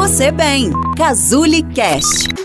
você bem. Cazuli Cast.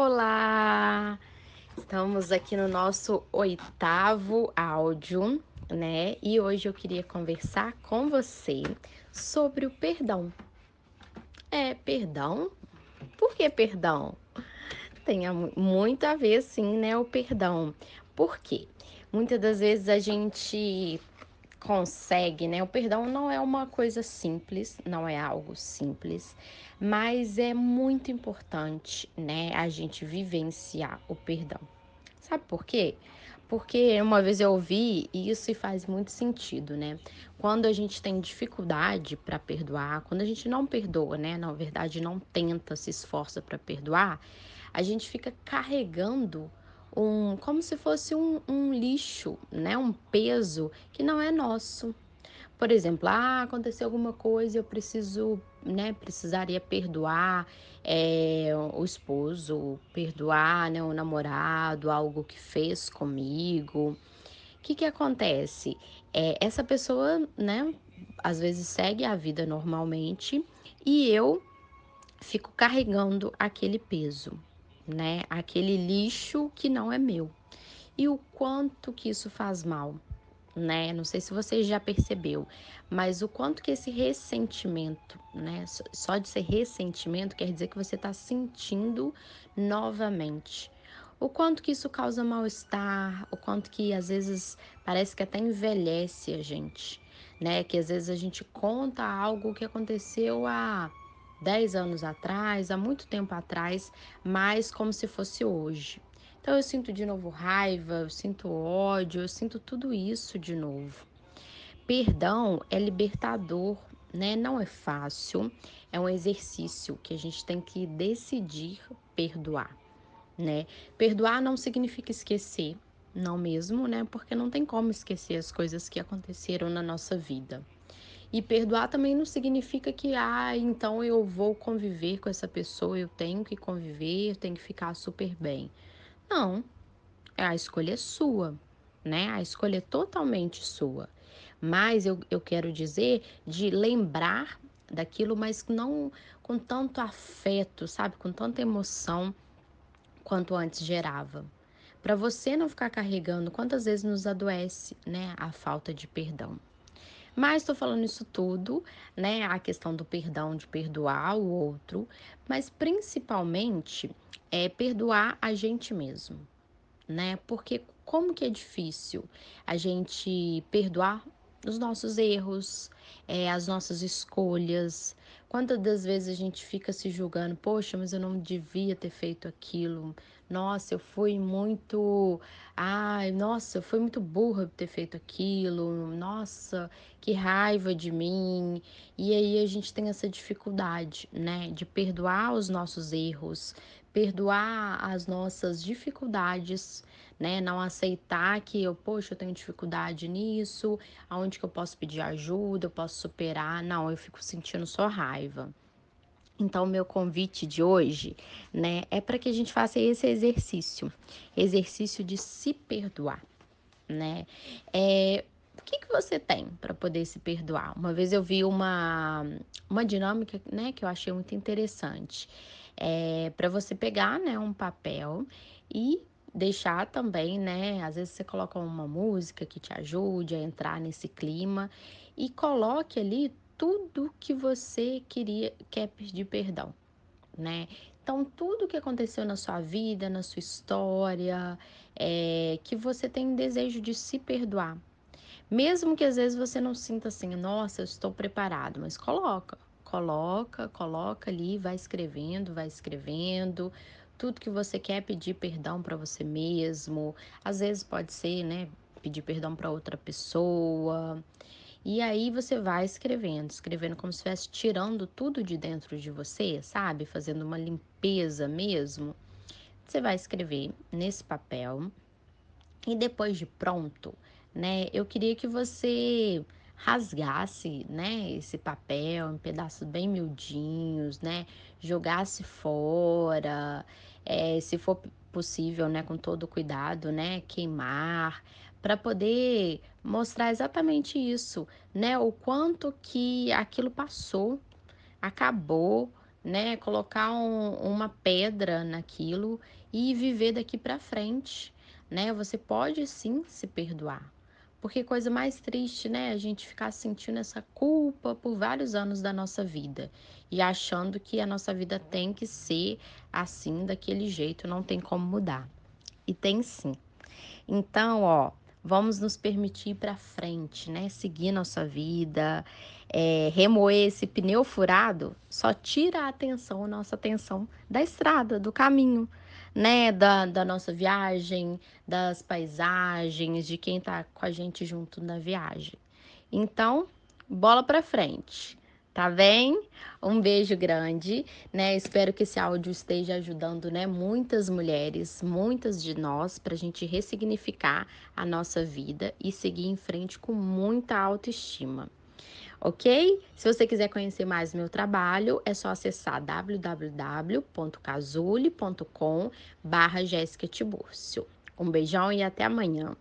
Olá! Estamos aqui no nosso oitavo áudio, né? E hoje eu queria conversar com você sobre o perdão. É, perdão? Por que perdão? Tem muito a ver, sim, né? O perdão. Por quê? Muitas das vezes a gente consegue, né? O perdão não é uma coisa simples, não é algo simples, mas é muito importante, né, a gente vivenciar o perdão. Sabe por quê? Porque uma vez eu ouvi isso e faz muito sentido, né? Quando a gente tem dificuldade para perdoar, quando a gente não perdoa, né? Na verdade, não tenta, se esforça para perdoar, a gente fica carregando um, como se fosse um, um lixo, né? Um peso que não é nosso. Por exemplo, ah, aconteceu alguma coisa, eu preciso, né? Precisaria perdoar é, o esposo, perdoar, né? O namorado, algo que fez comigo. O que que acontece? É, essa pessoa, né? Às vezes segue a vida normalmente e eu fico carregando aquele peso, né? Aquele lixo que não é meu. E o quanto que isso faz mal, né? Não sei se você já percebeu, mas o quanto que esse ressentimento, né? Só de ser ressentimento quer dizer que você está sentindo novamente. O quanto que isso causa mal-estar, o quanto que às vezes parece que até envelhece a gente, né? Que às vezes a gente conta algo que aconteceu há 10 anos atrás, há muito tempo atrás, mas como se fosse hoje. Então eu sinto de novo raiva, eu sinto ódio, eu sinto tudo isso de novo. Perdão é libertador, né? Não é fácil, é um exercício que a gente tem que decidir perdoar, né? Perdoar não significa esquecer, não mesmo, né? Porque não tem como esquecer as coisas que aconteceram na nossa vida. E perdoar também não significa que, ah, então eu vou conviver com essa pessoa, eu tenho que conviver, eu tenho que ficar super bem. Não, a escolha é sua, né? A escolha é totalmente sua. Mas eu, eu quero dizer de lembrar daquilo, mas não com tanto afeto, sabe? Com tanta emoção quanto antes gerava. Para você não ficar carregando quantas vezes nos adoece, né? A falta de perdão. Mas estou falando isso tudo, né? A questão do perdão, de perdoar o outro, mas principalmente é perdoar a gente mesmo, né? Porque como que é difícil a gente perdoar os nossos erros, é, as nossas escolhas. Quantas das vezes a gente fica se julgando, poxa, mas eu não devia ter feito aquilo, nossa, eu fui muito. Ai, nossa, eu fui muito burra por ter feito aquilo. Nossa, que raiva de mim. E aí a gente tem essa dificuldade, né, de perdoar os nossos erros, perdoar as nossas dificuldades, né? Não aceitar que eu, poxa, eu tenho dificuldade nisso, aonde que eu posso pedir ajuda, eu posso superar. Não, eu fico sentindo só raiva. Então, meu convite de hoje, né, é para que a gente faça esse exercício, exercício de se perdoar, né? É, o que, que você tem para poder se perdoar? Uma vez eu vi uma, uma dinâmica, né, que eu achei muito interessante. É, para você pegar, né, um papel e deixar também, né? Às vezes você coloca uma música que te ajude a entrar nesse clima e coloque ali tudo que você queria quer pedir perdão, né? Então, tudo que aconteceu na sua vida, na sua história, é, que você tem desejo de se perdoar. Mesmo que às vezes você não sinta assim, nossa, eu estou preparado, mas coloca, coloca, coloca ali, vai escrevendo, vai escrevendo, tudo que você quer pedir perdão para você mesmo. Às vezes pode ser, né, pedir perdão para outra pessoa. E aí você vai escrevendo, escrevendo como se estivesse tirando tudo de dentro de você, sabe? Fazendo uma limpeza mesmo. Você vai escrever nesse papel e depois de pronto, né? Eu queria que você rasgasse, né, esse papel em pedaços bem miudinhos, né, jogasse fora, é, se for possível, né, com todo cuidado, né, queimar, para poder mostrar exatamente isso, né, o quanto que aquilo passou, acabou, né, colocar um, uma pedra naquilo e viver daqui para frente, né, você pode sim se perdoar, porque coisa mais triste, né? A gente ficar sentindo essa culpa por vários anos da nossa vida e achando que a nossa vida tem que ser assim, daquele jeito, não tem como mudar. E tem sim. Então, ó, vamos nos permitir ir para frente, né? Seguir nossa vida, é, remoer esse pneu furado, só tira a atenção, a nossa atenção da estrada, do caminho né, da, da nossa viagem, das paisagens, de quem tá com a gente junto na viagem. Então, bola para frente. Tá bem? Um beijo grande, né? Espero que esse áudio esteja ajudando, né, muitas mulheres, muitas de nós, para a gente ressignificar a nossa vida e seguir em frente com muita autoestima ok? Se você quiser conhecer mais meu trabalho, é só acessar www.casule.com barra. Um beijão e até amanhã.